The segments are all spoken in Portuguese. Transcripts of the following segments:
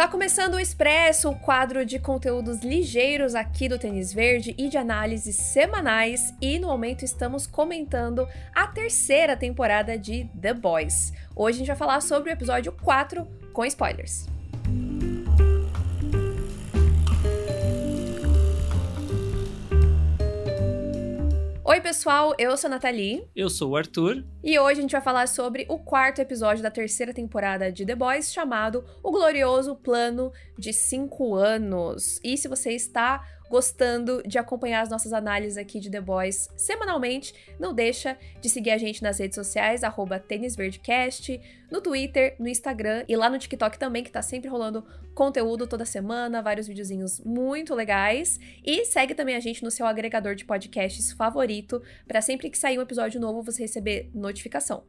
Tá começando o Expresso, o quadro de conteúdos ligeiros aqui do Tênis Verde e de análises semanais, e no momento estamos comentando a terceira temporada de The Boys. Hoje a gente vai falar sobre o episódio 4 com spoilers. Oi, pessoal, eu sou a Nathalie. Eu sou o Arthur. E hoje a gente vai falar sobre o quarto episódio da terceira temporada de The Boys, chamado O Glorioso Plano de Cinco Anos. E se você está gostando de acompanhar as nossas análises aqui de The Boys semanalmente, não deixa de seguir a gente nas redes sociais, arroba tênisverdecast, no Twitter, no Instagram e lá no TikTok também, que tá sempre rolando conteúdo toda semana, vários videozinhos muito legais. E segue também a gente no seu agregador de podcasts favorito, para sempre que sair um episódio novo você receber notificação.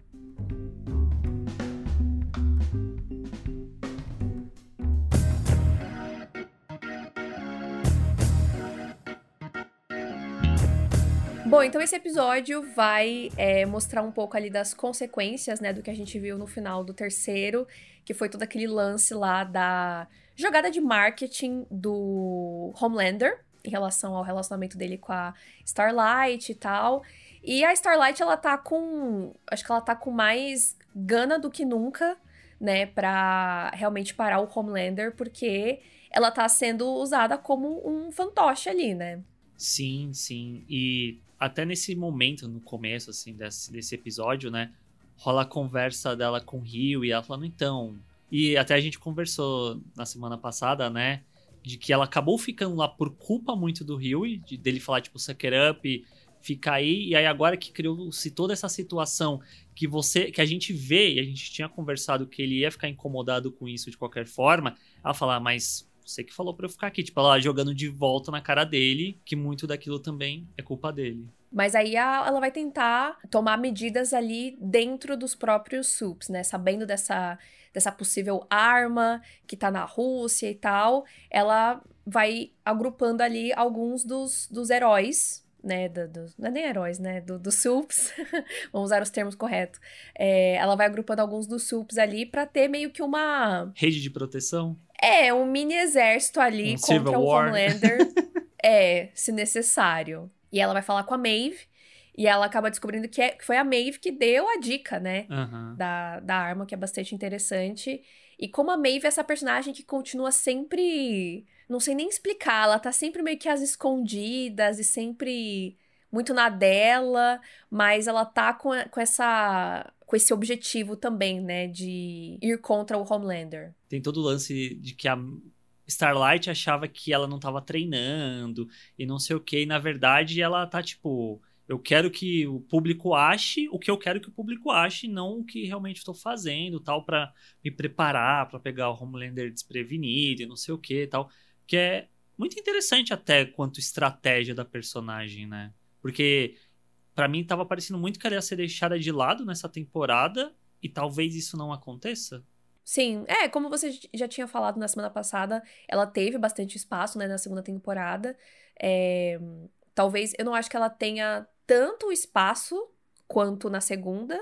Bom, então esse episódio vai é, mostrar um pouco ali das consequências, né, do que a gente viu no final do terceiro, que foi todo aquele lance lá da jogada de marketing do Homelander em relação ao relacionamento dele com a Starlight e tal. E a Starlight, ela tá com. Acho que ela tá com mais gana do que nunca, né, pra realmente parar o Homelander, porque ela tá sendo usada como um fantoche ali, né? Sim, sim. E até nesse momento, no começo, assim, desse, desse episódio, né? Rola a conversa dela com o Rio e ela falando, então. E até a gente conversou na semana passada, né? De que ela acabou ficando lá por culpa muito do Rio e de, dele falar, tipo, suck it up, fica aí. E aí agora que criou-se toda essa situação que você. que a gente vê, e a gente tinha conversado que ele ia ficar incomodado com isso de qualquer forma, ela fala, ah, mas você que falou pra eu ficar aqui. Tipo, ela jogando de volta na cara dele, que muito daquilo também é culpa dele. Mas aí a, ela vai tentar tomar medidas ali dentro dos próprios SUPs, né? Sabendo dessa, dessa possível arma que tá na Rússia e tal. Ela vai agrupando ali alguns dos, dos heróis né, do, do, não é nem heróis, né, dos do SUPs, vamos usar os termos corretos. É, ela vai agrupando alguns dos SUPs ali para ter meio que uma... Rede de proteção? É, um mini exército ali um contra o War. Homelander. é, se necessário. E ela vai falar com a Maeve. E ela acaba descobrindo que, é, que foi a Maeve que deu a dica, né? Uhum. Da, da arma, que é bastante interessante. E como a Maeve é essa personagem que continua sempre. Não sei nem explicar, ela tá sempre meio que às escondidas e sempre muito na dela, mas ela tá com, com essa com esse objetivo também, né, de ir contra o Homelander. Tem todo o lance de que a Starlight achava que ela não tava treinando e não sei o que, e na verdade ela tá tipo, eu quero que o público ache o que eu quero que o público ache, não o que realmente estou fazendo, tal, para me preparar para pegar o Homelander desprevenido e não sei o que, tal, que é muito interessante até quanto estratégia da personagem, né? Porque para mim tava parecendo muito que ela ia ser deixada de lado nessa temporada e talvez isso não aconteça. Sim, é, como você já tinha falado na semana passada, ela teve bastante espaço, né, na segunda temporada. É, talvez, eu não acho que ela tenha tanto espaço quanto na segunda,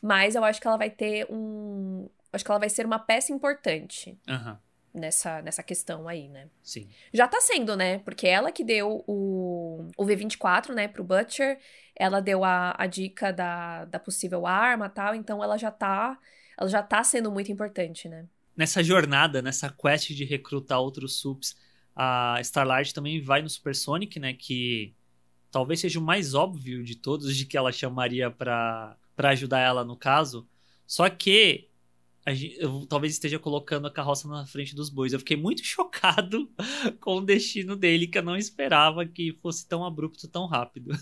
mas eu acho que ela vai ter um. Acho que ela vai ser uma peça importante. Uhum nessa, nessa questão aí, né? Sim. Já tá sendo, né? Porque ela que deu o, o V24, né, pro Butcher, ela deu a, a dica da, da possível arma tal, então ela já tá. Ela já tá sendo muito importante, né? Nessa jornada, nessa quest de recrutar outros subs, a Starlight também vai no Supersonic, né? Que talvez seja o mais óbvio de todos de que ela chamaria para ajudar ela no caso. Só que Gente, eu talvez esteja colocando a carroça na frente dos bois. Eu fiquei muito chocado com o destino dele, que eu não esperava que fosse tão abrupto, tão rápido.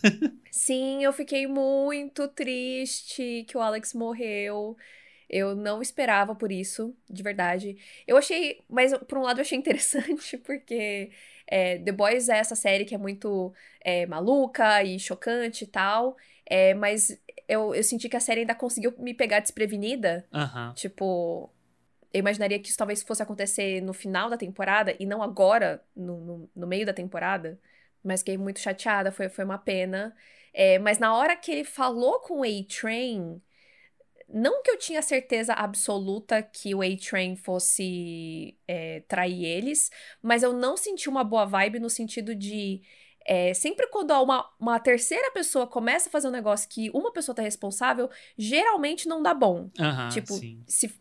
Sim, eu fiquei muito triste que o Alex morreu. Eu não esperava por isso, de verdade. Eu achei, mas por um lado eu achei interessante, porque é, The Boys é essa série que é muito é, maluca e chocante e tal. É, mas eu, eu senti que a série ainda conseguiu me pegar desprevenida. Uhum. Tipo, eu imaginaria que isso talvez fosse acontecer no final da temporada e não agora, no, no, no meio da temporada. Mas fiquei muito chateada, foi, foi uma pena. É, mas na hora que ele falou com o A-Train, não que eu tinha certeza absoluta que o A-Train fosse é, trair eles, mas eu não senti uma boa vibe no sentido de. É, sempre quando uma, uma terceira pessoa começa a fazer um negócio que uma pessoa tá responsável, geralmente não dá bom. Aham, tipo, sim. se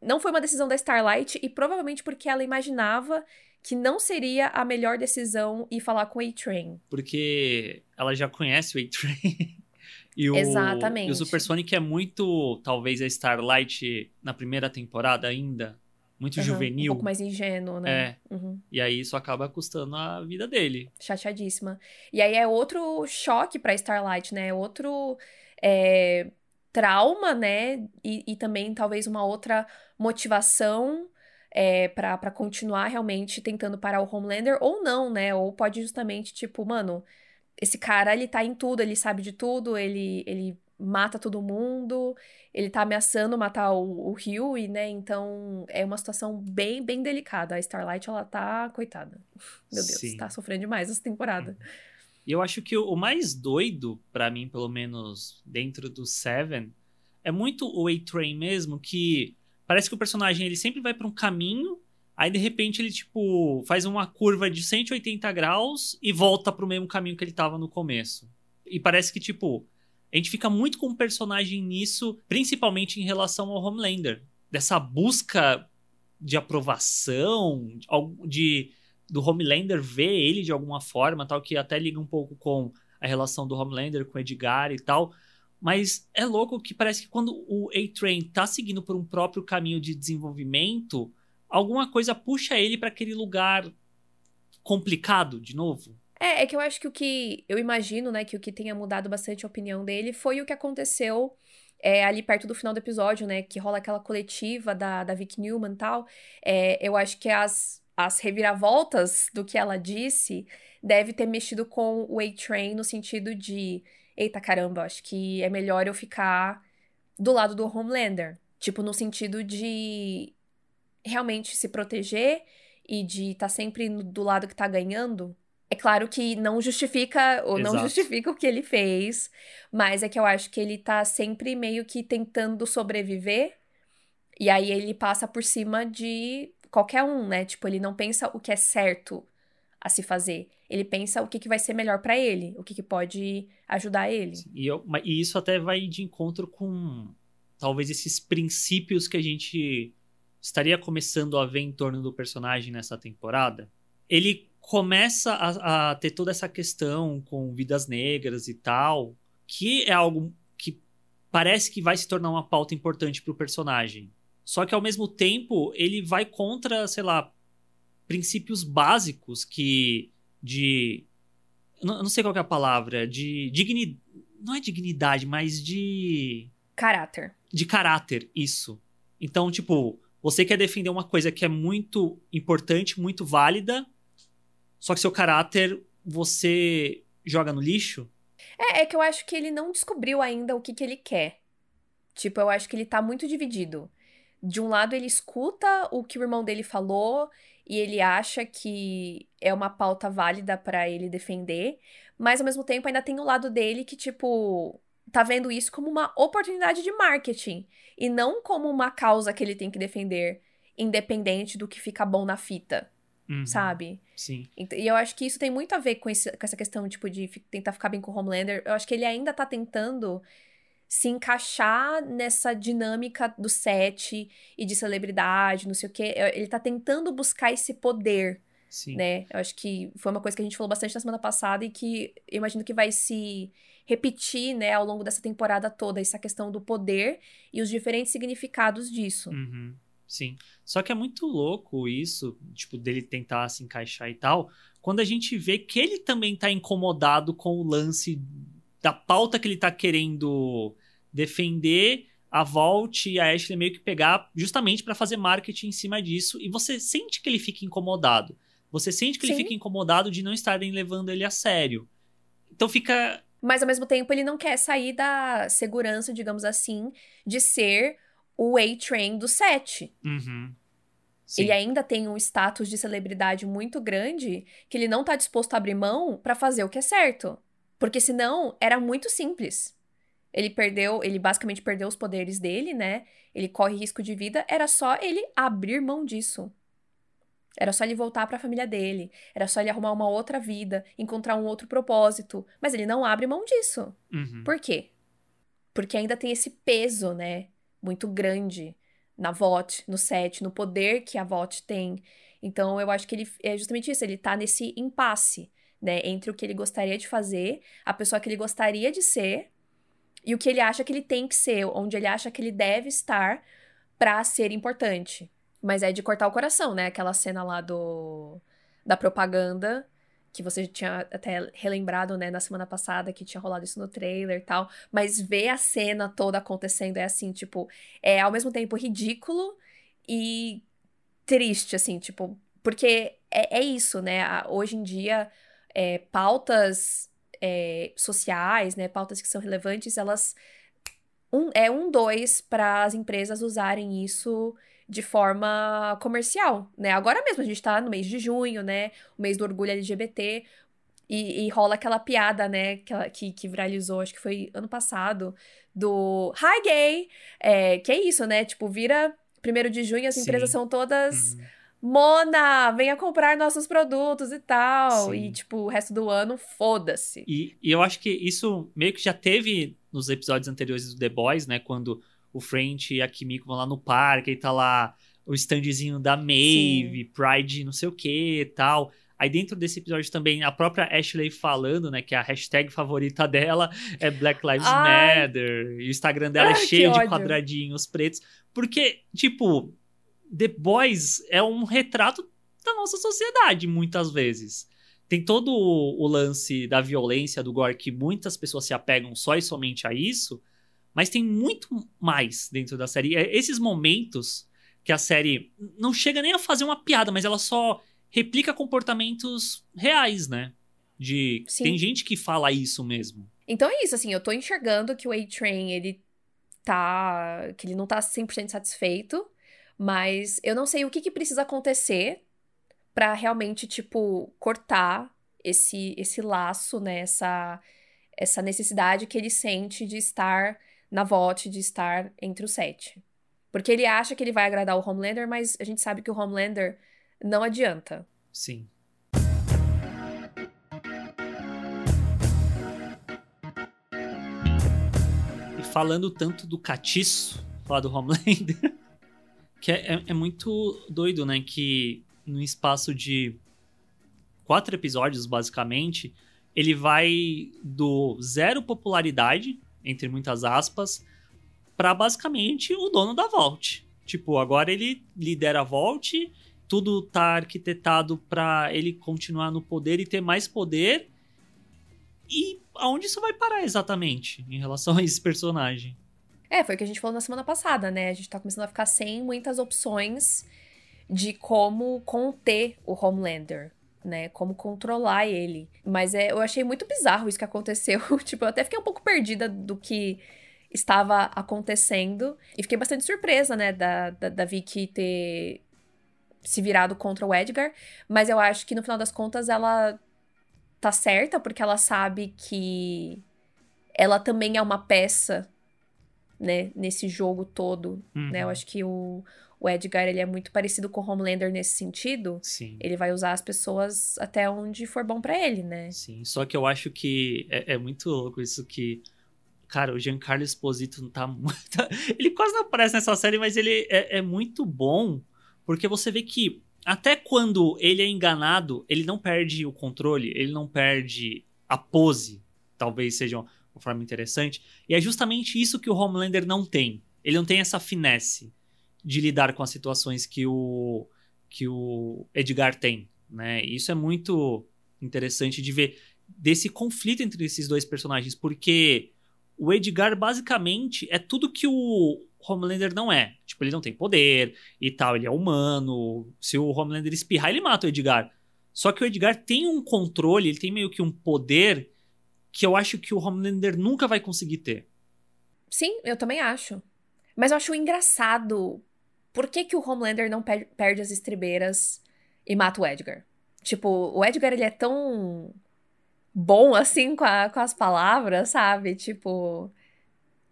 não foi uma decisão da Starlight e provavelmente porque ela imaginava que não seria a melhor decisão ir falar com o A-Train. Porque ela já conhece o A-Train. e o, Exatamente. E o Supersonic é muito, talvez, a Starlight na primeira temporada ainda. Muito Aham, juvenil. Um pouco mais ingênuo, né? É. Uhum. E aí isso acaba custando a vida dele. Chateadíssima. E aí é outro choque pra Starlight, né? Outro é, trauma, né? E, e também talvez uma outra motivação é, para para continuar realmente tentando parar o Homelander, ou não, né? Ou pode justamente, tipo, mano, esse cara, ele tá em tudo, ele sabe de tudo, ele, ele mata todo mundo, ele tá ameaçando matar o, o Huey, né? Então é uma situação bem, bem delicada. A Starlight, ela tá, coitada. Meu Deus, Sim. tá sofrendo demais essa temporada. E eu acho que o mais doido, pra mim, pelo menos dentro do Seven, é muito o A-Train mesmo, que parece que o personagem ele sempre vai pra um caminho, aí de repente ele, tipo, faz uma curva de 180 graus e volta pro mesmo caminho que ele tava no começo. E parece que, tipo, a gente fica muito com o personagem nisso, principalmente em relação ao Homelander. Dessa busca de aprovação, de do Homelander ver ele de alguma forma, tal, que até liga um pouco com a relação do Homelander com o Edgar e tal. Mas é louco que parece que quando o A-Train tá seguindo por um próprio caminho de desenvolvimento, alguma coisa puxa ele pra aquele lugar complicado de novo. É, é que eu acho que o que eu imagino, né, que o que tenha mudado bastante a opinião dele foi o que aconteceu é, ali perto do final do episódio, né, que rola aquela coletiva da, da Vic Newman e tal. É, eu acho que as, as reviravoltas do que ela disse deve ter mexido com o A-Train no sentido de, eita caramba, acho que é melhor eu ficar do lado do Homelander. Tipo, no sentido de realmente se proteger e de estar sempre no- do lado que tá ganhando. É claro que não justifica, ou não Exato. justifica o que ele fez, mas é que eu acho que ele tá sempre meio que tentando sobreviver, e aí ele passa por cima de qualquer um, né? Tipo, ele não pensa o que é certo a se fazer. Ele pensa o que, que vai ser melhor pra ele, o que, que pode ajudar ele. E, eu- e isso até vai de encontro com talvez esses princípios que a gente estaria começando a ver em torno do personagem nessa temporada. Ele começa a, a ter toda essa questão com vidas negras e tal, que é algo que parece que vai se tornar uma pauta importante pro personagem. Só que ao mesmo tempo ele vai contra, sei lá, princípios básicos que de não, não sei qual é a palavra, de dignidade, não é dignidade, mas de Caráter. de caráter, isso. Então, tipo, você quer defender uma coisa que é muito importante, muito válida, só que seu caráter você joga no lixo? É, é que eu acho que ele não descobriu ainda o que, que ele quer. Tipo, eu acho que ele tá muito dividido. De um lado, ele escuta o que o irmão dele falou e ele acha que é uma pauta válida pra ele defender, mas ao mesmo tempo ainda tem o lado dele que, tipo, tá vendo isso como uma oportunidade de marketing e não como uma causa que ele tem que defender, independente do que fica bom na fita, Uhum, sabe? Sim. E eu acho que isso tem muito a ver com, esse- com essa questão, tipo, de tentar ficar bem com o Homelander. Eu acho que ele ainda tá tentando se encaixar nessa dinâmica do set e de celebridade, não sei o quê. Ele tá tentando buscar esse poder, Sim. né? Eu acho que foi uma coisa que a gente falou bastante na semana passada e que eu imagino que vai se repetir, né, ao longo dessa temporada toda, essa questão do poder e os diferentes significados disso. Uhum, sim. Só que é muito louco isso, tipo, dele tentar se encaixar e tal, quando a gente vê que ele também tá incomodado com o lance da pauta que ele tá querendo defender, a Volt e a Ashley meio que pegar justamente pra fazer marketing em cima disso, e você sente que ele fica incomodado. Você sente que ele Sim. fica incomodado de não estarem levando ele a sério. Então fica Mas ao mesmo tempo ele não quer sair da segurança, digamos assim, de ser o A-Train do set. Uhum. Sim. Ele ainda tem um status de celebridade muito grande que ele não tá disposto a abrir mão pra fazer o que é certo. Porque senão era muito simples. Ele perdeu, ele basicamente perdeu os poderes dele, né? Ele corre risco de vida, era só ele abrir mão disso. Era só ele voltar para a família dele. Era só ele arrumar uma outra vida, encontrar um outro propósito. Mas ele não abre mão disso. Uhum. Por quê? Porque ainda tem esse peso, né? Muito grande na VOT, no set, no poder que a VOT tem. Então eu acho que ele é justamente isso, ele tá nesse impasse, né? Entre o que ele gostaria de fazer, a pessoa que ele gostaria de ser, e o que ele acha que ele tem que ser, onde ele acha que ele deve estar para ser importante. Mas é de cortar o coração, né? Aquela cena lá do da propaganda que você tinha até relembrado, né, na semana passada que tinha rolado isso no trailer e tal, mas ver a cena toda acontecendo é assim, tipo, é ao mesmo tempo ridículo e triste, assim, tipo, porque é, é isso, né? Hoje em dia, é, pautas é, sociais, né, pautas que são relevantes, elas um, é um dois para as empresas usarem isso de forma comercial, né? Agora mesmo a gente tá no mês de junho, né? O mês do orgulho LGBT. E, e rola aquela piada, né? Que, que, que, viralizou, acho que foi ano passado, do Hi Gay! É, que é isso, né? Tipo, vira primeiro de junho, as Sim. empresas são todas. Uhum. Mona, venha comprar nossos produtos e tal. Sim. E, tipo, o resto do ano, foda-se. E, e eu acho que isso meio que já teve nos episódios anteriores do The Boys, né? Quando o French e a Kimiko vão lá no parque, e tá lá o standzinho da Maeve, Sim. Pride não sei o que e tal. Aí dentro desse episódio também, a própria Ashley falando, né, que a hashtag favorita dela é Black Lives Ai. Matter, e o Instagram dela Ai, é cheio de quadradinhos pretos, porque, tipo, The Boys é um retrato da nossa sociedade, muitas vezes. Tem todo o, o lance da violência, do gore, que muitas pessoas se apegam só e somente a isso, mas tem muito mais dentro da série. É esses momentos que a série não chega nem a fazer uma piada, mas ela só replica comportamentos reais, né? De Sim. tem gente que fala isso mesmo. Então é isso, assim, eu tô enxergando que o A-Train, ele tá, que ele não tá 100% satisfeito, mas eu não sei o que que precisa acontecer para realmente tipo cortar esse esse laço, né, essa essa necessidade que ele sente de estar na VOT de estar entre os sete. Porque ele acha que ele vai agradar o Homelander, mas a gente sabe que o Homelander não adianta. Sim. E falando tanto do catiço, falar do Homelander, que é, é, é muito doido, né? Que no espaço de quatro episódios, basicamente, ele vai do zero popularidade entre muitas aspas, para basicamente o dono da Vault. Tipo, agora ele lidera a Vault, tudo tá arquitetado para ele continuar no poder e ter mais poder. E aonde isso vai parar exatamente em relação a esse personagem? É, foi o que a gente falou na semana passada, né? A gente tá começando a ficar sem muitas opções de como conter o Homelander né? Como controlar ele. Mas é, eu achei muito bizarro isso que aconteceu. tipo, eu até fiquei um pouco perdida do que estava acontecendo. E fiquei bastante surpresa, né, da, da, da Vicky ter se virado contra o Edgar. Mas eu acho que no final das contas ela tá certa, porque ela sabe que ela também é uma peça, né, nesse jogo todo, uhum. né? Eu uhum. acho que o, o Edgar ele é muito parecido com o Homelander nesse sentido. Sim. Ele vai usar as pessoas até onde for bom para ele, né? Sim, só que eu acho que é, é muito louco isso que. Cara, o Giancarlo Esposito não tá muito. ele quase não aparece nessa série, mas ele é, é muito bom. Porque você vê que até quando ele é enganado, ele não perde o controle, ele não perde a pose. Talvez seja uma forma interessante. E é justamente isso que o Homelander não tem. Ele não tem essa finesse de lidar com as situações que o, que o Edgar tem. Né? Isso é muito interessante de ver desse conflito entre esses dois personagens, porque o Edgar basicamente é tudo que o Homelander não é. Tipo, ele não tem poder e tal, ele é humano. Se o Homelander espirrar, ele mata o Edgar. Só que o Edgar tem um controle, ele tem meio que um poder que eu acho que o Homelander nunca vai conseguir ter. Sim, eu também acho. Mas eu acho engraçado por que, que o Homelander não per perde as estribeiras e mata o Edgar? Tipo, o Edgar, ele é tão bom, assim, com, a, com as palavras, sabe? Tipo...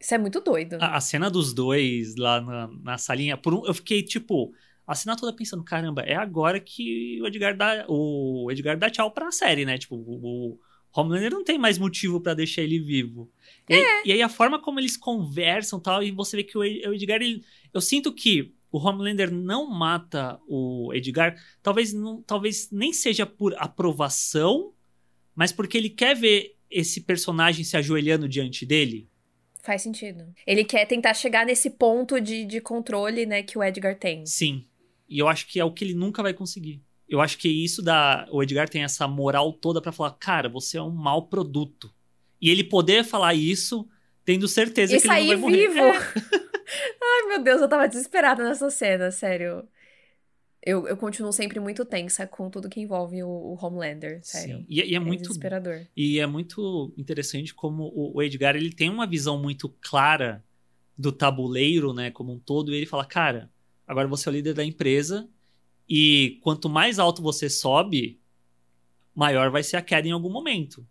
Isso é muito doido. A, a cena dos dois lá na, na salinha, por um, eu fiquei, tipo... a cena toda pensando, caramba, é agora que o Edgar dá, o Edgar dá tchau pra série, né? Tipo, o Homelander não tem mais motivo para deixar ele vivo. E, é. aí, e, aí, a forma como eles conversam tal, e você vê que o Edgar, ele, eu sinto que o Homelander não mata o Edgar, talvez, não, talvez nem seja por aprovação, mas porque ele quer ver esse personagem se ajoelhando diante dele. Faz sentido. Ele quer tentar chegar nesse ponto de, de controle, né, que o Edgar tem. Sim. E eu acho que é o que ele nunca vai conseguir. Eu acho que isso da. O Edgar tem essa moral toda para falar, cara, você é um mau produto. E ele poder falar isso, tendo certeza e que ele não vai morrer. vivo. É. Ai, meu Deus, eu tava desesperada nessa cena, sério. Eu, eu continuo sempre muito tensa com tudo que envolve o, o Homelander, sério. Sim. E, e é, é muito desesperador. E é muito interessante como o, o, Edgar ele tem uma visão muito clara do tabuleiro, né, como um todo, e ele fala, cara, agora você é o líder da empresa e quanto mais alto você sobe, maior vai ser a queda em algum momento.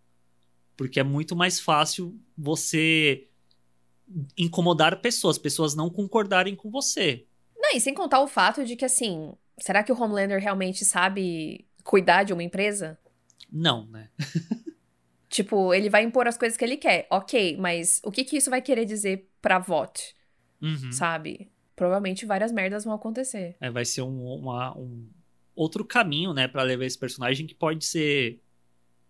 Porque é muito mais fácil você incomodar pessoas, pessoas não concordarem com você. Não, e sem contar o fato de que, assim, será que o Homelander realmente sabe cuidar de uma empresa? Não, né? tipo, ele vai impor as coisas que ele quer, ok, mas o que que isso vai querer dizer pra VOT? Uhum. Sabe? Provavelmente várias merdas vão acontecer. É, vai ser um, uma, um outro caminho, né, para levar esse personagem que pode ser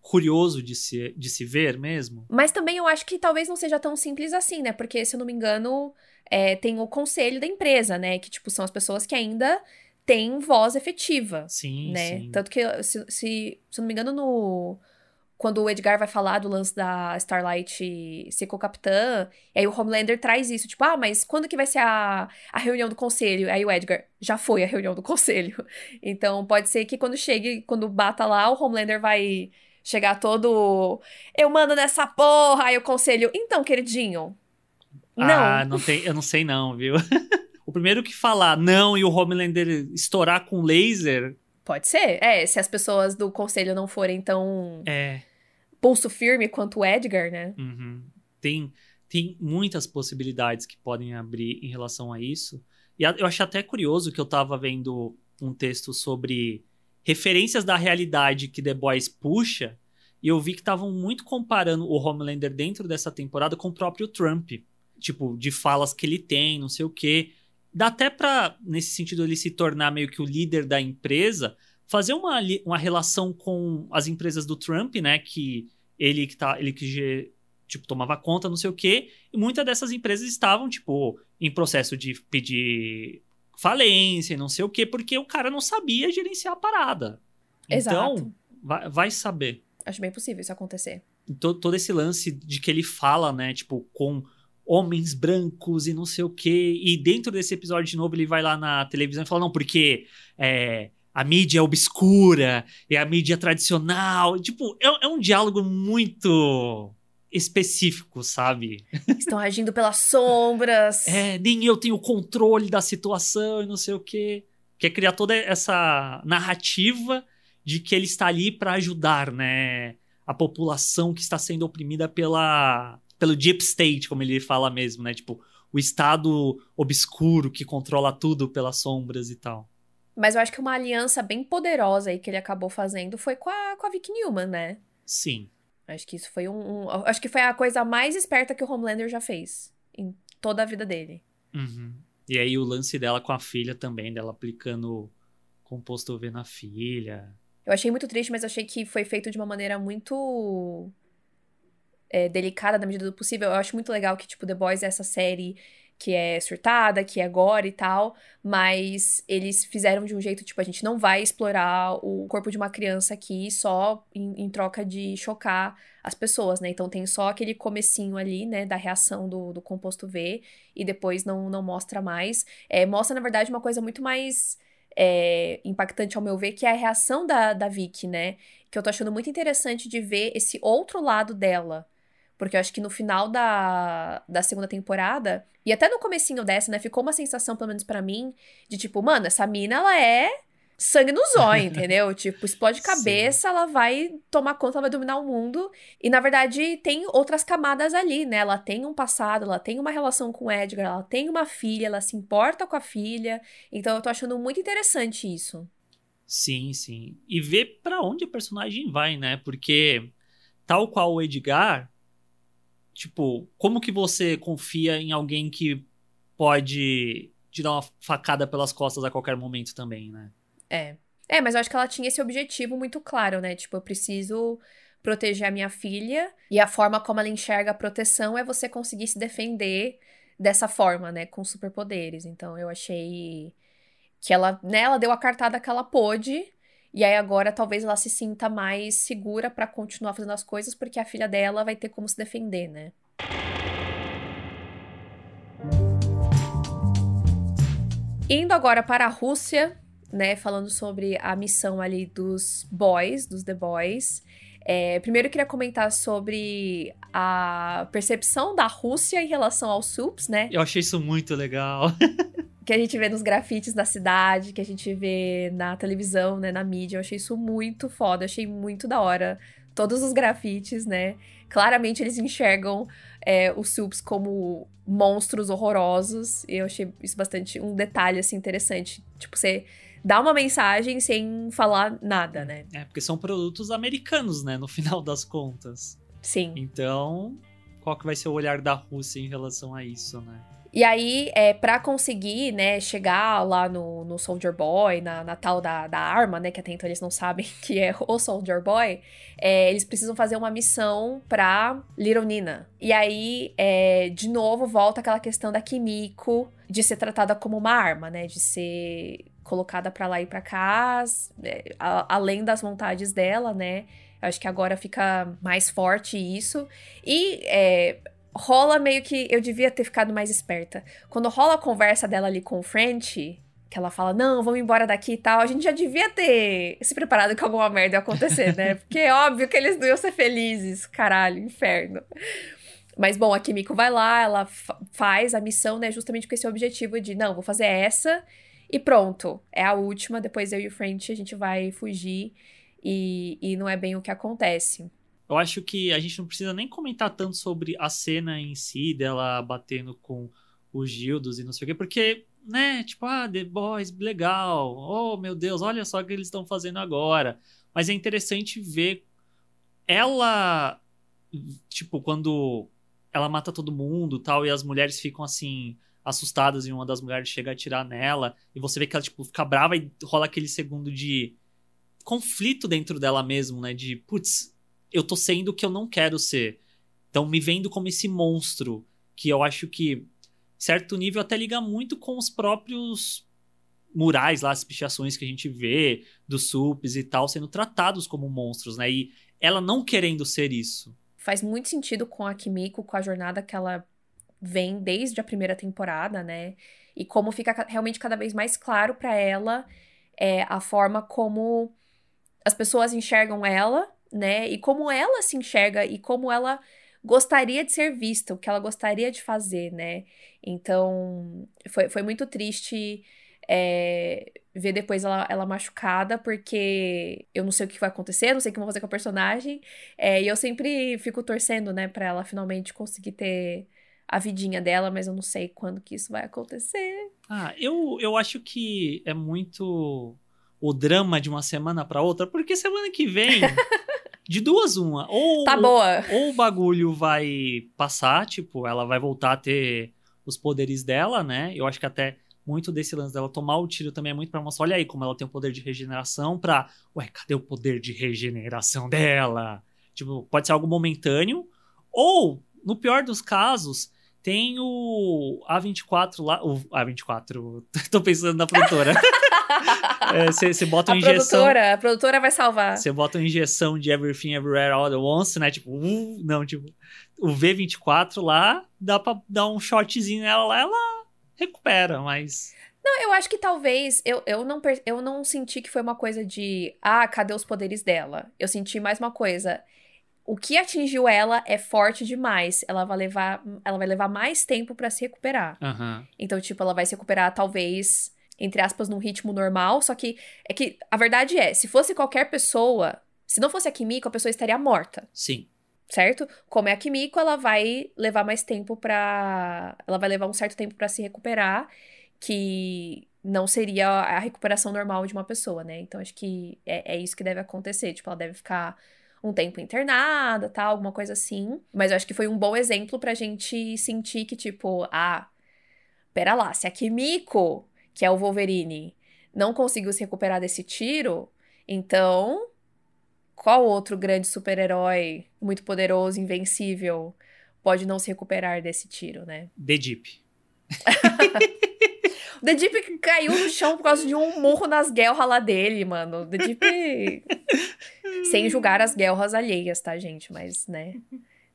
curioso de se, de se ver mesmo. Mas também eu acho que talvez não seja tão simples assim, né? Porque, se eu não me engano, é, tem o conselho da empresa, né? Que, tipo, são as pessoas que ainda têm voz efetiva. Sim, né? sim. Tanto que, se, se, se eu não me engano, no quando o Edgar vai falar do lance da Starlight ser co-capitã, e aí o Homelander traz isso, tipo, ah, mas quando que vai ser a, a reunião do conselho? Aí o Edgar, já foi a reunião do conselho. Então pode ser que quando chegue, quando bata lá, o Homelander vai chegar todo. Eu mando nessa porra! Aí o conselho, então, queridinho. Não. Ah, não tem, eu não sei não, viu? o primeiro que falar não e o Homelander estourar com laser. Pode ser. É, se as pessoas do conselho não forem tão. É. Pulso firme quanto o Edgar, né? Uhum. Tem, tem muitas possibilidades que podem abrir em relação a isso. E eu achei até curioso que eu tava vendo um texto sobre referências da realidade que The Boys puxa, e eu vi que estavam muito comparando o Homelander dentro dessa temporada com o próprio Trump. Tipo, de falas que ele tem, não sei o quê. Dá até pra, nesse sentido, ele se tornar meio que o líder da empresa, fazer uma, uma relação com as empresas do Trump, né? Que ele que tá. Ele que tipo, tomava conta, não sei o quê. E muitas dessas empresas estavam, tipo, em processo de pedir falência e não sei o quê, porque o cara não sabia gerenciar a parada. Exato. Então, vai, vai saber. Acho bem possível isso acontecer. Todo, todo esse lance de que ele fala, né, tipo, com homens brancos e não sei o quê. E dentro desse episódio, de novo, ele vai lá na televisão e fala, não, porque é, a mídia é obscura e a mídia é tradicional. Tipo, é, é um diálogo muito específico, sabe? Estão agindo pelas sombras. É, nem eu tenho controle da situação e não sei o quê. Quer criar toda essa narrativa de que ele está ali para ajudar, né? A população que está sendo oprimida pela pelo deep state, como ele fala mesmo, né? Tipo, o estado obscuro que controla tudo pelas sombras e tal. Mas eu acho que uma aliança bem poderosa aí que ele acabou fazendo foi com a, com a Vic Newman, né? Sim. Acho que isso foi um, um, Acho que foi a coisa mais esperta que o Homelander já fez em toda a vida dele. Uhum. E aí o lance dela com a filha também, dela aplicando composto V na filha. Eu achei muito triste, mas achei que foi feito de uma maneira muito é, delicada na medida do possível. Eu acho muito legal que, tipo, The Boys é essa série que é surtada, que é agora e tal, mas eles fizeram de um jeito, tipo, a gente não vai explorar o corpo de uma criança aqui só em, em troca de chocar as pessoas, né? Então tem só aquele comecinho ali, né, da reação do, do composto V e depois não, não mostra mais. É, mostra, na verdade, uma coisa muito mais é, impactante ao meu ver, que é a reação da, da Vicky, né? Que eu tô achando muito interessante de ver esse outro lado dela, porque eu acho que no final da, da segunda temporada, e até no comecinho dessa, né, ficou uma sensação, pelo menos para mim, de tipo, mano, essa mina, ela é sangue no zóio, entendeu? Tipo, explode cabeça, Sim. ela vai tomar conta, ela vai dominar o mundo. E na verdade tem outras camadas ali, né? Ela tem um passado, ela tem uma relação com o Edgar, ela tem uma filha, ela se importa com a filha. Então eu tô achando muito interessante isso. Sim, sim. E ver para onde a personagem vai, né? Porque tal qual o Edgar, tipo, como que você confia em alguém que pode te dar uma facada pelas costas a qualquer momento também, né? É. É, mas eu acho que ela tinha esse objetivo muito claro, né? Tipo, eu preciso proteger a minha filha e a forma como ela enxerga a proteção é você conseguir se defender dessa forma, né, com superpoderes. Então eu achei que ela, né, ela deu a cartada que ela pôde e aí agora talvez ela se sinta mais segura para continuar fazendo as coisas porque a filha dela vai ter como se defender, né? Indo agora para a Rússia, né, falando sobre a missão ali dos boys, dos The Boys. É, primeiro eu queria comentar sobre a percepção da Rússia em relação aos SUPs, né? Eu achei isso muito legal. que a gente vê nos grafites da cidade, que a gente vê na televisão, né, na mídia. Eu achei isso muito foda, eu achei muito da hora. Todos os grafites, né? Claramente eles enxergam é, os SUPs como monstros horrorosos. E eu achei isso bastante um detalhe, assim, interessante. Tipo, você dá uma mensagem sem falar nada, né? É, porque são produtos americanos, né, no final das contas. Sim. Então, qual que vai ser o olhar da Rússia em relação a isso, né? E aí, é, para conseguir, né, chegar lá no, no Soldier Boy, na, na tal da, da arma, né, que até então eles não sabem que é o Soldier Boy, é, eles precisam fazer uma missão pra Little Nina. E aí, é, de novo, volta aquela questão da Kimiko de ser tratada como uma arma, né, de ser colocada para lá e para cá, é, além das vontades dela, né? Acho que agora fica mais forte isso. E é, rola meio que. Eu devia ter ficado mais esperta. Quando rola a conversa dela ali com o French, que ela fala, não, vamos embora daqui e tal, a gente já devia ter se preparado que alguma merda ia acontecer, né? Porque é óbvio que eles não iam ser felizes. Caralho, inferno. Mas bom, a Kimiko vai lá, ela faz a missão, né, justamente com esse objetivo de, não, vou fazer essa e pronto, é a última, depois eu e o French a gente vai fugir e, e não é bem o que acontece. Eu acho que a gente não precisa nem comentar tanto sobre a cena em si, dela batendo com os Gildos e não sei o quê, porque, né, tipo, ah, The Boys, legal, oh meu Deus, olha só o que eles estão fazendo agora. Mas é interessante ver ela, tipo, quando ela mata todo mundo tal, e as mulheres ficam assim, assustadas e uma das mulheres chega a atirar nela e você vê que ela tipo fica brava e rola aquele segundo de conflito dentro dela mesmo, né? De putz, eu tô sendo o que eu não quero ser. Então me vendo como esse monstro que eu acho que certo nível até liga muito com os próprios murais lá, as pichações que a gente vê dos sups e tal sendo tratados como monstros, né? E ela não querendo ser isso. Faz muito sentido com a Kimiko, com a jornada que ela vem desde a primeira temporada, né? E como fica realmente cada vez mais claro para ela é, a forma como as pessoas enxergam ela, né? E como ela se enxerga e como ela gostaria de ser vista, o que ela gostaria de fazer, né? Então, foi, foi muito triste é, ver depois ela, ela machucada, porque eu não sei o que vai acontecer, não sei o que vão fazer com a personagem. É, e eu sempre fico torcendo, né, pra ela finalmente conseguir ter a vidinha dela, mas eu não sei quando que isso vai acontecer. Ah, eu, eu acho que é muito o drama de uma semana para outra, porque semana que vem, de duas uma, ou, tá boa. ou o bagulho vai passar, tipo, ela vai voltar a ter os poderes dela, né? Eu acho que até muito desse lance dela tomar o tiro também é muito para mostrar, olha aí como ela tem o poder de regeneração pra, ué, cadê o poder de regeneração dela? Tipo, pode ser algo momentâneo, ou, no pior dos casos, tem o A24 lá. O A24. Tô pensando na produtora. Você é, bota uma a injeção. Produtora, a produtora vai salvar. Você bota uma injeção de Everything Everywhere All at Once, né? Tipo, uh, não, tipo. O V24 lá, dá pra dar um shotzinho nela lá, ela recupera, mas. Não, eu acho que talvez eu, eu, não, eu não senti que foi uma coisa de ah, cadê os poderes dela? Eu senti mais uma coisa o que atingiu ela é forte demais. Ela vai levar, ela vai levar mais tempo para se recuperar. Uhum. Então, tipo, ela vai se recuperar talvez entre aspas, num ritmo normal. Só que é que a verdade é, se fosse qualquer pessoa, se não fosse a Kimiko, a pessoa estaria morta. Sim. Certo? Como é a Kimiko, ela vai levar mais tempo pra. Ela vai levar um certo tempo para se recuperar, que não seria a recuperação normal de uma pessoa, né? Então acho que é, é isso que deve acontecer. Tipo, ela deve ficar um tempo internada, tal, alguma coisa assim. Mas eu acho que foi um bom exemplo pra gente sentir que, tipo, ah, pera lá, se a Kimiko, que é o Wolverine, não conseguiu se recuperar desse tiro, então qual outro grande super-herói muito poderoso, invencível, pode não se recuperar desse tiro, né? The Deep. The Deep caiu no chão por causa de um murro nas guerras lá dele, mano. The Deep. Sem julgar as guerras alheias, tá, gente? Mas, né.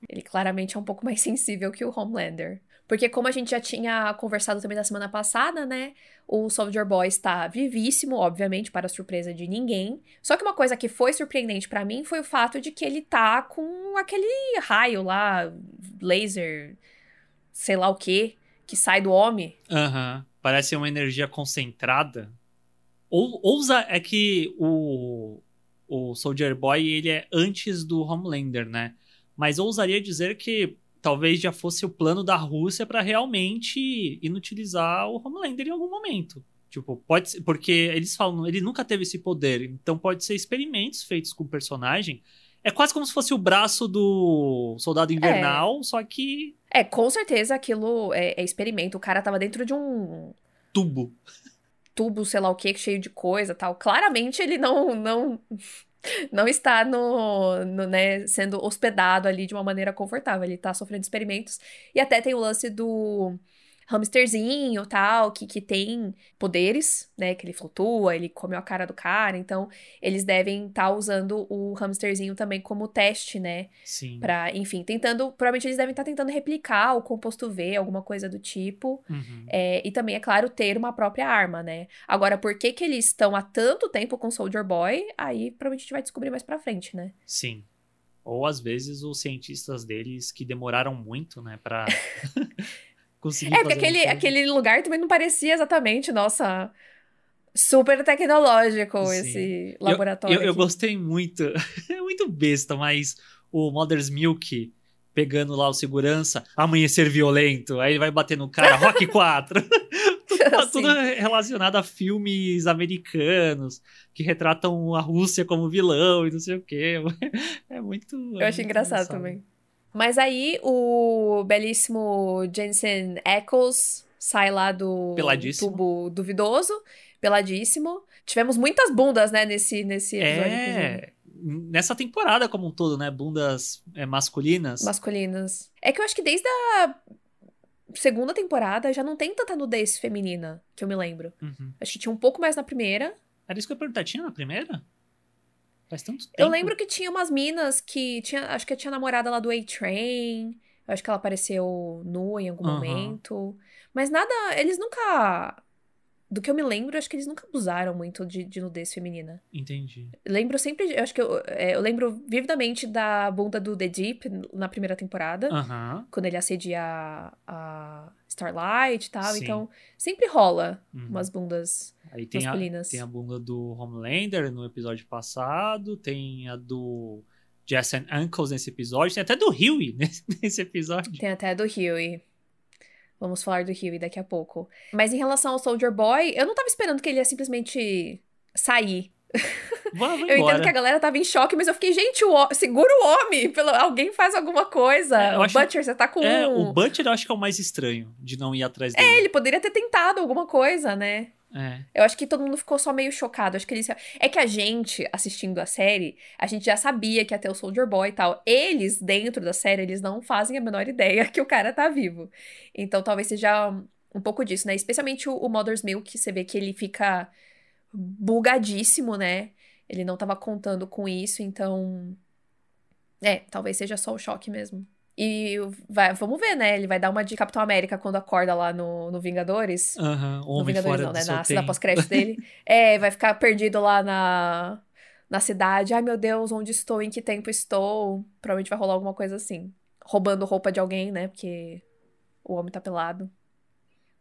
Ele claramente é um pouco mais sensível que o Homelander. Porque, como a gente já tinha conversado também na semana passada, né? O Soldier Boy está vivíssimo, obviamente, para surpresa de ninguém. Só que uma coisa que foi surpreendente para mim foi o fato de que ele tá com aquele raio lá, laser, sei lá o que, que sai do homem. Aham. Uhum parece uma energia concentrada. Ou, ousa é que o, o Soldier Boy ele é antes do Homelander, né? Mas ousaria dizer que talvez já fosse o plano da Rússia para realmente inutilizar o Homelander em algum momento. Tipo, pode ser, porque eles falam, ele nunca teve esse poder, então pode ser experimentos feitos com o personagem. É quase como se fosse o braço do Soldado Invernal, é. só que é, com certeza aquilo é, é, experimento. O cara tava dentro de um. Tubo. Tubo, sei lá o que, cheio de coisa tal. Claramente ele não. não não está no, no, né, sendo hospedado ali de uma maneira confortável. Ele tá sofrendo experimentos. E até tem o lance do hamsterzinho tal, que, que tem poderes, né? Que ele flutua, ele comeu a cara do cara. Então, eles devem estar tá usando o hamsterzinho também como teste, né? Sim. Pra, enfim, tentando. Provavelmente eles devem estar tá tentando replicar o composto V, alguma coisa do tipo. Uhum. É, e também, é claro, ter uma própria arma, né? Agora, por que, que eles estão há tanto tempo com Soldier Boy? Aí provavelmente a gente vai descobrir mais pra frente, né? Sim. Ou às vezes os cientistas deles que demoraram muito, né, pra conseguir É, porque aquele, aquele lugar também não parecia exatamente, nossa, super tecnológico Sim. esse laboratório. Eu, eu, eu gostei muito, é muito besta, mas o Mother's Milk pegando lá o segurança, amanhecer violento, aí ele vai bater no cara, Rock 4. tudo, tudo relacionado a filmes americanos que retratam a Rússia como vilão e não sei o quê. É muito. Eu achei engraçado, engraçado também. Mas aí o belíssimo Jensen Ackles sai lá do tubo duvidoso, peladíssimo. Tivemos muitas bundas, né, nesse, nesse episódio. É, nessa temporada como um todo, né? Bundas é, masculinas. Masculinas. É que eu acho que desde a segunda temporada já não tem tanta nudez feminina, que eu me lembro. Uhum. Acho que tinha um pouco mais na primeira. Era isso que eu ia perguntar, tinha na primeira? Faz tanto tempo. Eu lembro que tinha umas minas que. Tinha, acho que tinha namorada lá do A-Train. Acho que ela apareceu nua em algum uhum. momento. Mas nada. Eles nunca. Do que eu me lembro, acho que eles nunca abusaram muito de, de nudez feminina. Entendi. Lembro sempre. Eu acho que eu, é, eu lembro vividamente da bunda do The Deep na primeira temporada. Uhum. Quando ele acedia a, a Starlight e tal. Sim. Então, sempre rola uhum. umas bundas Aí tem masculinas. A, tem a bunda do Homelander no episódio passado, tem a do Jason Uncles nesse episódio, tem até do Huey nesse, nesse episódio. Tem até do Huey. Vamos falar do Huey daqui a pouco. Mas em relação ao Soldier Boy, eu não tava esperando que ele ia simplesmente sair eu entendo que a galera tava em choque, mas eu fiquei, gente, o, segura o homem, pelo, alguém faz alguma coisa. É, o acho, Butcher, você tá com. É, o Butcher eu acho que é o mais estranho de não ir atrás é, dele. É, ele poderia ter tentado alguma coisa, né? É. Eu acho que todo mundo ficou só meio chocado. Acho que eles. É que a gente, assistindo a série, a gente já sabia que ter o Soldier Boy e tal. Eles, dentro da série, eles não fazem a menor ideia que o cara tá vivo. Então talvez seja um pouco disso, né? Especialmente o Mother's Milk, você vê que ele fica bugadíssimo, né? Ele não tava contando com isso, então. É, talvez seja só o choque mesmo. E vai, vamos ver, né? Ele vai dar uma de Capitão América quando acorda lá no, no Vingadores. Aham, uhum, no Vingadores não, né? Na cena pós-crédito dele. é, vai ficar perdido lá na, na cidade. Ai, meu Deus, onde estou? Em que tempo estou? Provavelmente vai rolar alguma coisa assim. Roubando roupa de alguém, né? Porque o homem tá pelado.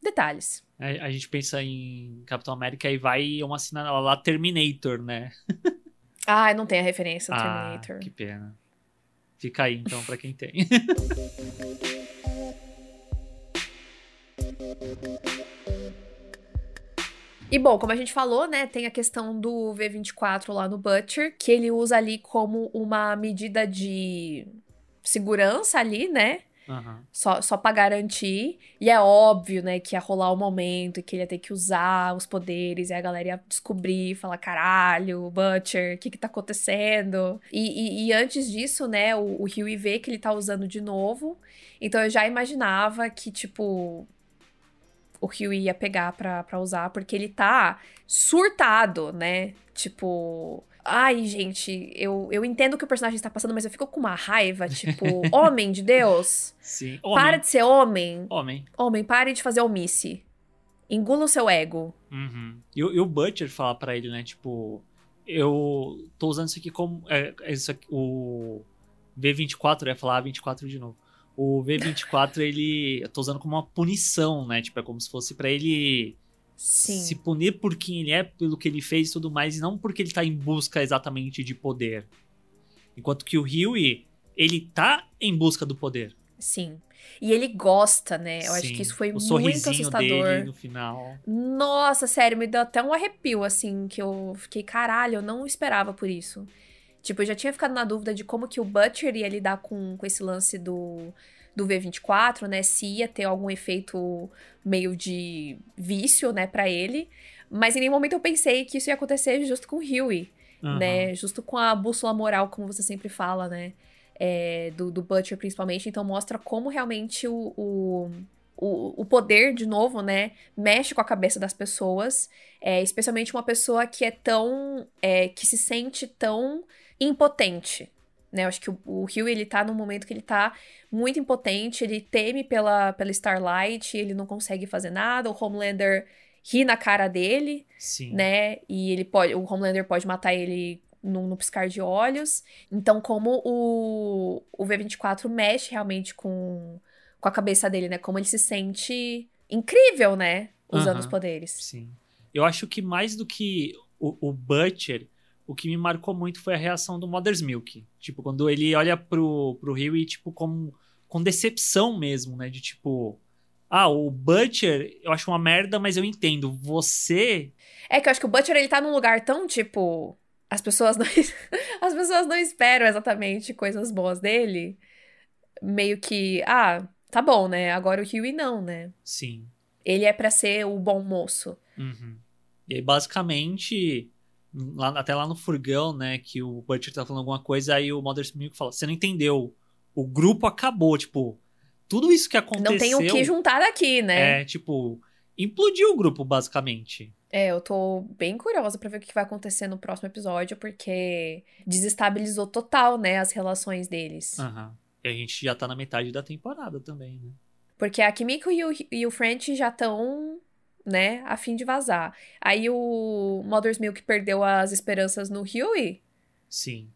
Detalhes. A, a gente pensa em Capitão América e vai uma assinada lá Terminator, né? Ah, não tem a referência do ah, Terminator. que pena. Fica aí então pra quem tem. E bom, como a gente falou, né, tem a questão do V24 lá no Butcher, que ele usa ali como uma medida de segurança ali, né? Uhum. Só, só pra garantir. E é óbvio, né, que ia rolar o momento que ele ia ter que usar os poderes, e a galera ia descobrir, falar: caralho, Butcher, o que que tá acontecendo? E, e, e, antes disso, né, o, o Huey vê que ele tá usando de novo. Então eu já imaginava que, tipo, o Huey ia pegar pra, pra usar, porque ele tá surtado, né? Tipo. Ai, gente, eu, eu entendo o que o personagem está passando, mas eu fico com uma raiva, tipo, homem de Deus. Sim. Homem. Para de ser homem. Homem. Homem, pare de fazer omisse. Engula o seu ego. Uhum. E, e, o Butcher fala para ele, né, tipo, eu tô usando isso aqui como. É, isso aqui, o V24, eu ia falar 24 de novo. O V24, ele. Eu tô usando como uma punição, né? Tipo, é como se fosse para ele Sim. se punir por quem ele é, pelo que ele fez e tudo mais, e não porque ele tá em busca exatamente de poder. Enquanto que o Huey, ele tá em busca do poder. Sim. E ele gosta, né? Eu Sim. acho que isso foi o muito assustador. Dele no final. Nossa, sério, me deu até um arrepio, assim, que eu fiquei, caralho, eu não esperava por isso. Tipo, eu já tinha ficado na dúvida de como que o Butcher ia lidar com, com esse lance do, do V24, né? Se ia ter algum efeito meio de vício, né, para ele. Mas em nenhum momento eu pensei que isso ia acontecer justo com o Huey, Uhum. né? Justo com a bússola moral, como você sempre fala, né? É, do, do Butcher, principalmente. Então mostra como realmente o, o, o, o poder, de novo, né? Mexe com a cabeça das pessoas. É, especialmente uma pessoa que é tão... É, que se sente tão impotente, né? Eu acho que o, o Hugh, ele tá num momento que ele tá muito impotente, ele teme pela, pela Starlight, ele não consegue fazer nada, o Homelander ri na cara dele, Sim. né? E ele pode, o Homelander pode matar ele no, no piscar de olhos. Então, como o, o V24 mexe realmente com, com a cabeça dele, né? Como ele se sente incrível, né? Usando Aham. os poderes. Sim. Eu acho que mais do que o, o Butcher, o que me marcou muito foi a reação do Mother's Milk. Tipo, quando ele olha pro, pro Rio e, tipo, com, com decepção mesmo, né? De tipo. Ah, o Butcher eu acho uma merda, mas eu entendo. Você. É que eu acho que o Butcher, ele tá num lugar tão, tipo... As pessoas não... as pessoas não esperam exatamente coisas boas dele. Meio que... Ah, tá bom, né? Agora o Huey não, né? Sim. Ele é pra ser o bom moço. Uhum. E aí, basicamente, lá, até lá no furgão, né, que o Butcher tá falando alguma coisa, aí o Mother's Milk fala: Você não entendeu. O grupo acabou, tipo, tudo isso que aconteceu. Não tem o que juntar aqui, né? É, tipo, implodiu o grupo, basicamente. É, eu tô bem curiosa pra ver o que vai acontecer no próximo episódio, porque desestabilizou total, né, as relações deles. Aham. E a gente já tá na metade da temporada também, né? Porque a Kimiko e o, e o French já estão, né, a fim de vazar. Aí o Mother's Milk perdeu as esperanças no Huey. Sim.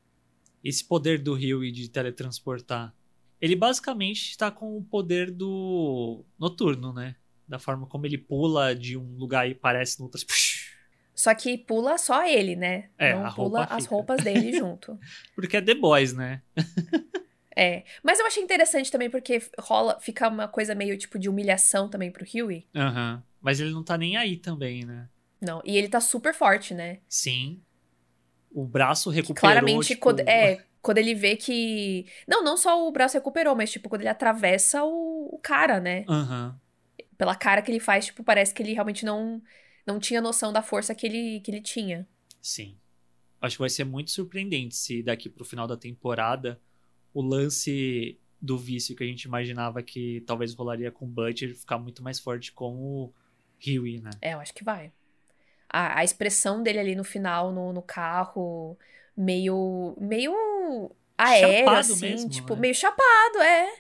Esse poder do Rio de teletransportar. Ele basicamente tá com o poder do noturno, né? Da forma como ele pula de um lugar e parece no outro. Só que pula só ele, né? É, Não pula roupa as roupas dele junto. Porque é The Boys, né? É. Mas eu achei interessante também porque rola, fica uma coisa meio tipo de humilhação também pro Huey. Aham. Mas ele não tá nem aí também, né? Não. E ele tá super forte, né? Sim. O braço recuperou. Claramente, tipo... quando, é, quando ele vê que. Não, não só o braço recuperou, mas tipo, quando ele atravessa o, o cara, né? Aham. Pela cara que ele faz, tipo, parece que ele realmente não, não tinha noção da força que ele, que ele tinha. Sim. Acho que vai ser muito surpreendente se daqui pro final da temporada o lance do vício que a gente imaginava que talvez rolaria com o Butcher ficar muito mais forte com o Huey, né? É, eu acho que vai. A, a expressão dele ali no final, no, no carro, meio. meio aéreo, Chapado assim, mesmo, tipo, né? meio chapado, é.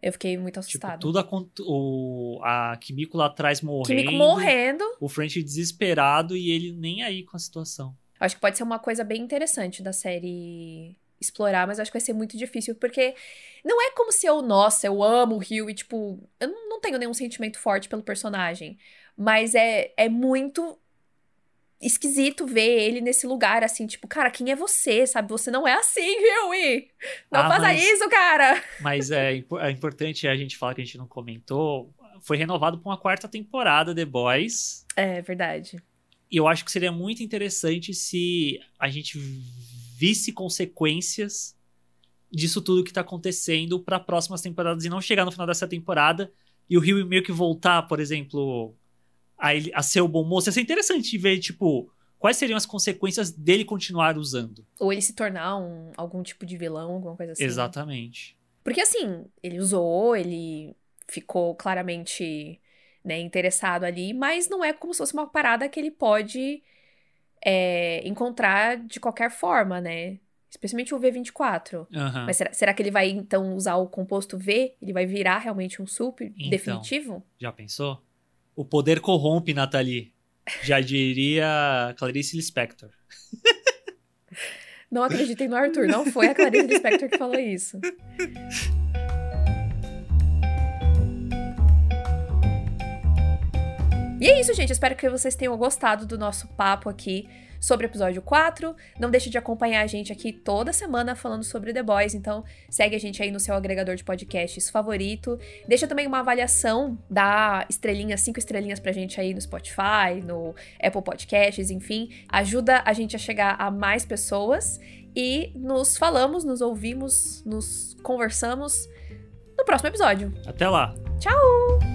Eu fiquei muito Tipo, assustada. tudo acon- o a Kimiko lá atrás morrendo, Kimiko morrendo. o French desesperado e ele nem aí com a situação. Acho que pode ser uma coisa bem interessante da série explorar, mas acho que vai ser muito difícil, porque não é como se eu, nossa, eu amo o Rio e, tipo, eu não, tenho nenhum sentimento forte pelo personagem. Mas é, é muito esquisito ver ele nesse lugar, assim, tipo, cara, quem é você, sabe? Você não é assim, Huey! Não ah, faça isso, cara! Mas é, é importante a gente falar que a gente não comentou. Foi renovado para uma quarta temporada The Boys. É, verdade. E eu acho que seria muito interessante se a gente visse consequências disso tudo que tá acontecendo para próximas temporadas e não chegar no final dessa temporada e o Rio meio que voltar, por exemplo, a, ele, a ser o bom moço. Ia ser interessante ver, tipo, quais seriam as consequências dele continuar usando. Ou ele se tornar um, algum tipo de vilão, alguma coisa assim. Exatamente. Porque assim, ele usou, ele ficou claramente né, interessado ali, mas não é como se fosse uma parada que ele pode é, encontrar de qualquer forma, né? Especialmente o V24. Uhum. Mas será, será, que ele vai, então, usar o composto V? Ele vai virar realmente um super então, definitivo? Já pensou? O poder corrompe, Nathalie. Já diria Clarice Lispector. Não acreditem no Arthur, não foi a Clarice Lispector que falou isso. E é isso, gente. Espero que vocês tenham gostado do nosso papo aqui sobre o episódio 4. Não deixe de acompanhar a gente aqui toda semana falando sobre The Boys, então segue a gente aí no seu agregador de podcasts favorito. Deixa também uma avaliação, dá estrelinhas, cinco estrelinhas pra gente aí no Spotify, no Apple Podcasts, enfim. Ajuda a gente a chegar a mais pessoas e nos falamos, nos ouvimos, nos conversamos no próximo episódio. Até lá. Tchau!